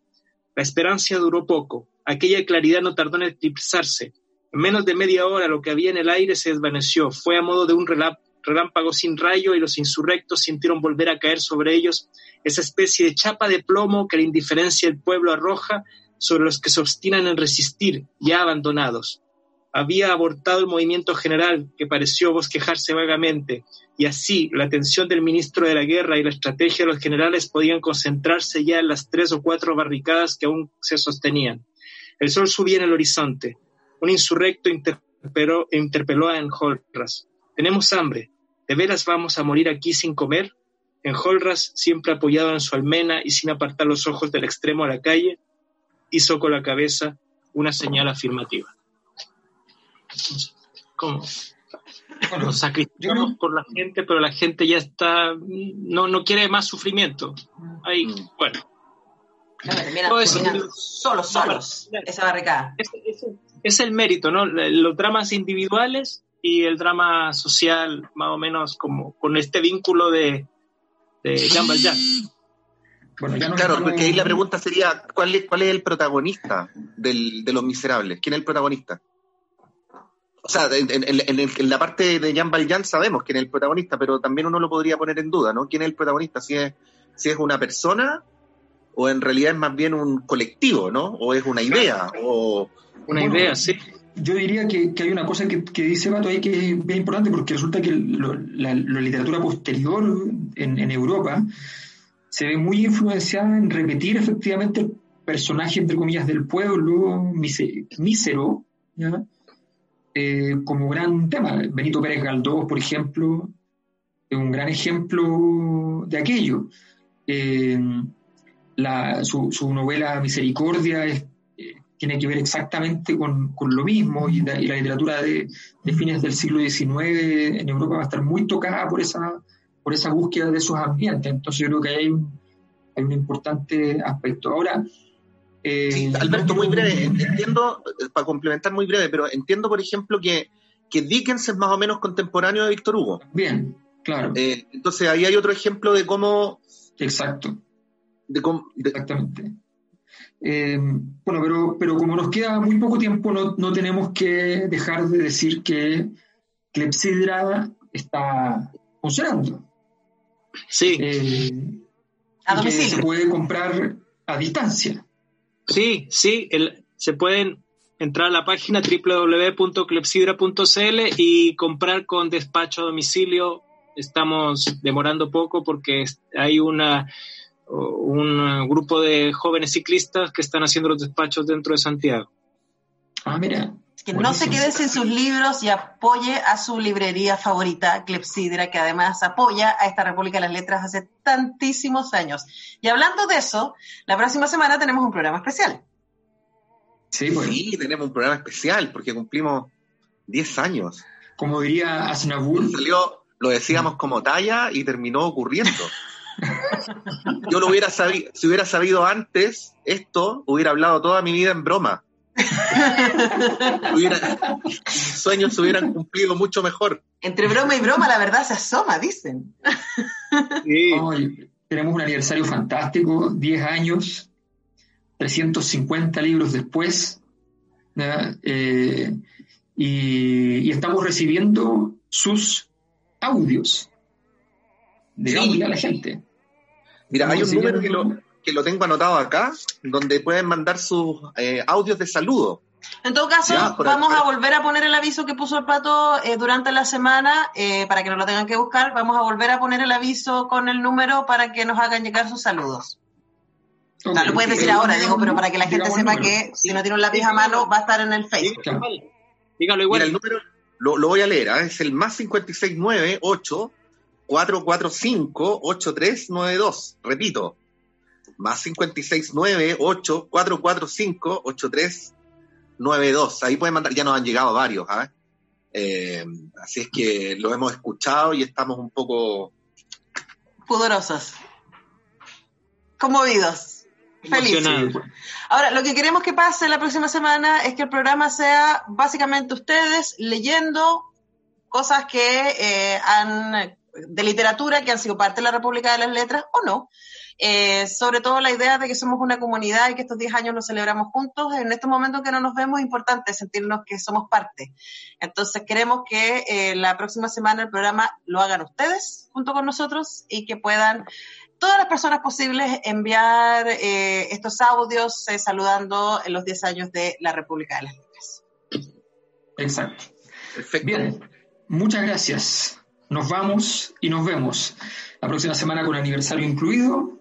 La esperanza duró poco, aquella claridad no tardó en eclipsarse. En menos de media hora lo que había en el aire se desvaneció, fue a modo de un relámpago sin rayo y los insurrectos sintieron volver a caer sobre ellos esa especie de chapa de plomo que la indiferencia del pueblo arroja sobre los que se obstinan en resistir, ya abandonados. Había abortado el movimiento general que pareció bosquejarse vagamente, y así la atención del ministro de la guerra y la estrategia de los generales podían concentrarse ya en las tres o cuatro barricadas que aún se sostenían. El sol subía en el horizonte. Un insurrecto interpeló, interpeló a Enjolras. Tenemos hambre. ¿De veras vamos a morir aquí sin comer? Enjolras, siempre apoyado en su almena y sin apartar los ojos del extremo a la calle, hizo con la cabeza una señal afirmativa. ¿Cómo? Nos sacrificamos por la gente, pero la gente ya está, no, no quiere más sufrimiento. Ahí, solos, solos, esa barricada. Es, el mérito, ¿no? Los dramas individuales y el drama social, más o menos como con este vínculo de, de Jean Valjean claro, porque ahí la pregunta sería, ¿cuál es, cuál es el protagonista del, de Los Miserables? ¿Quién es el protagonista? O sea, en, la parte de Jean Valjean sabemos quién es el protagonista, pero también uno lo podría poner en duda, ¿no? ¿Quién es el protagonista? Si es, si es una persona o en realidad es más bien un colectivo, ¿no? O es una idea, o... Una idea, sí. Yo diría que, hay una cosa que, dice Bato ahí que es bien importante porque resulta que la, literatura posterior en, en Europa se ve muy influenciada en repetir efectivamente el personaje, entre comillas, del pueblo, mísero, eh, como gran tema. Benito Pérez Galdós, por ejemplo, es un gran ejemplo de aquello. Eh, su, novela Misericordia eh, tiene que ver exactamente con, lo mismo y, la literatura de, de, fines del siglo XIX en Europa va a estar muy tocada por esa, por esa búsqueda de esos ambientes. Entonces yo creo que hay hay un importante aspecto. Ahora, eh, Alberto, muy breve, entiendo, para complementar muy breve, pero entiendo, por ejemplo, que, que Dickens es más o menos contemporáneo de Víctor Hugo. Bien, claro. Eh, entonces ahí hay otro ejemplo de cómo... Exacto. Exactamente. Eh, bueno, pero, pero como nos queda muy poco tiempo, no, no tenemos que dejar de decir que Clepsidra está funcionando. Sí. a domicilio. se puede comprar a distancia. Sí, sí, se pueden entrar a la página www.clepsidra.cl y comprar con despacho a domicilio. Estamos demorando poco porque hay una un grupo de jóvenes ciclistas que están haciendo los despachos dentro de Santiago. Ah, mira. Que no se quede sin sus libros y apoye a su librería favorita, Clepsidra, que además apoya a esta República de las Letras hace tantísimos años. Y hablando de eso, la próxima semana tenemos un programa especial. Sí, pues. sí tenemos un programa especial porque cumplimos 10 años. Como diría Asnabur. Salió, lo decíamos como talla y terminó ocurriendo. Yo lo hubiera sabido, si hubiera sabido antes esto, hubiera hablado toda mi vida en broma. mis sueños se hubieran cumplido mucho mejor. Entre broma y broma, la verdad se asoma, dicen. tenemos un aniversario fantástico, 10 años, 350 libros después, eh, y, estamos recibiendo sus audios. Digámosle a la gente. Mira, hay un número que lo, que lo tengo anotado acá, donde pueden mandar sus eh, audios de saludo. En todo caso, vamos a volver a poner el aviso que puso el pato eh, durante la semana, eh, para que no lo tengan que buscar. Vamos a volver a poner el aviso con el número para que nos hagan llegar sus saludos. Lo puedes decir ahora, digo, pero para que la gente sepa que si no tiene un lápiz a mano va a estar en el Facebook. Dígalo igual. el número lo, lo voy a leer, ¿eh? es el más 569 445 8392. Repito, más 569 8 445 8392. Ahí pueden mandar, ya nos han llegado varios, ¿ah? eh, así es que lo hemos escuchado y estamos un poco pudorosos, conmovidos, felices. Ahora, lo que queremos que pase la próxima semana es que el programa sea básicamente ustedes leyendo cosas que eh, han de literatura que han sido parte de la República de las Letras o no, eh, sobre todo la idea de que somos una comunidad y que estos 10 años los celebramos juntos, en estos momentos que no nos vemos es importante sentirnos que somos parte. Entonces queremos que eh, la próxima semana el programa lo hagan ustedes junto con nosotros y que puedan todas las personas posibles enviar eh, estos audios saludando en los 10 años de la República de las Letras. Exacto. Perfecto. Bien, muchas gracias. Nos vamos y nos vemos la próxima semana con aniversario incluido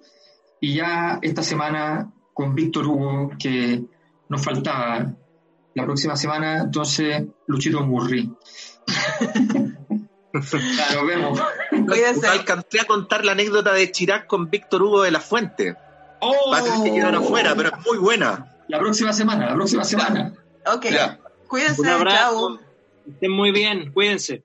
y ya esta semana con Víctor Hugo, que nos faltaba. La próxima semana, entonces, Luchito Murri. nos vemos. Alcancé a contar la anécdota de Chirac con Víctor Hugo de la Fuente. Oh. Va a tener que quedar afuera, pero es muy buena. La próxima semana, la próxima semana. Ok. Cuídense. Un abrazo. Estén muy bien, cuídense.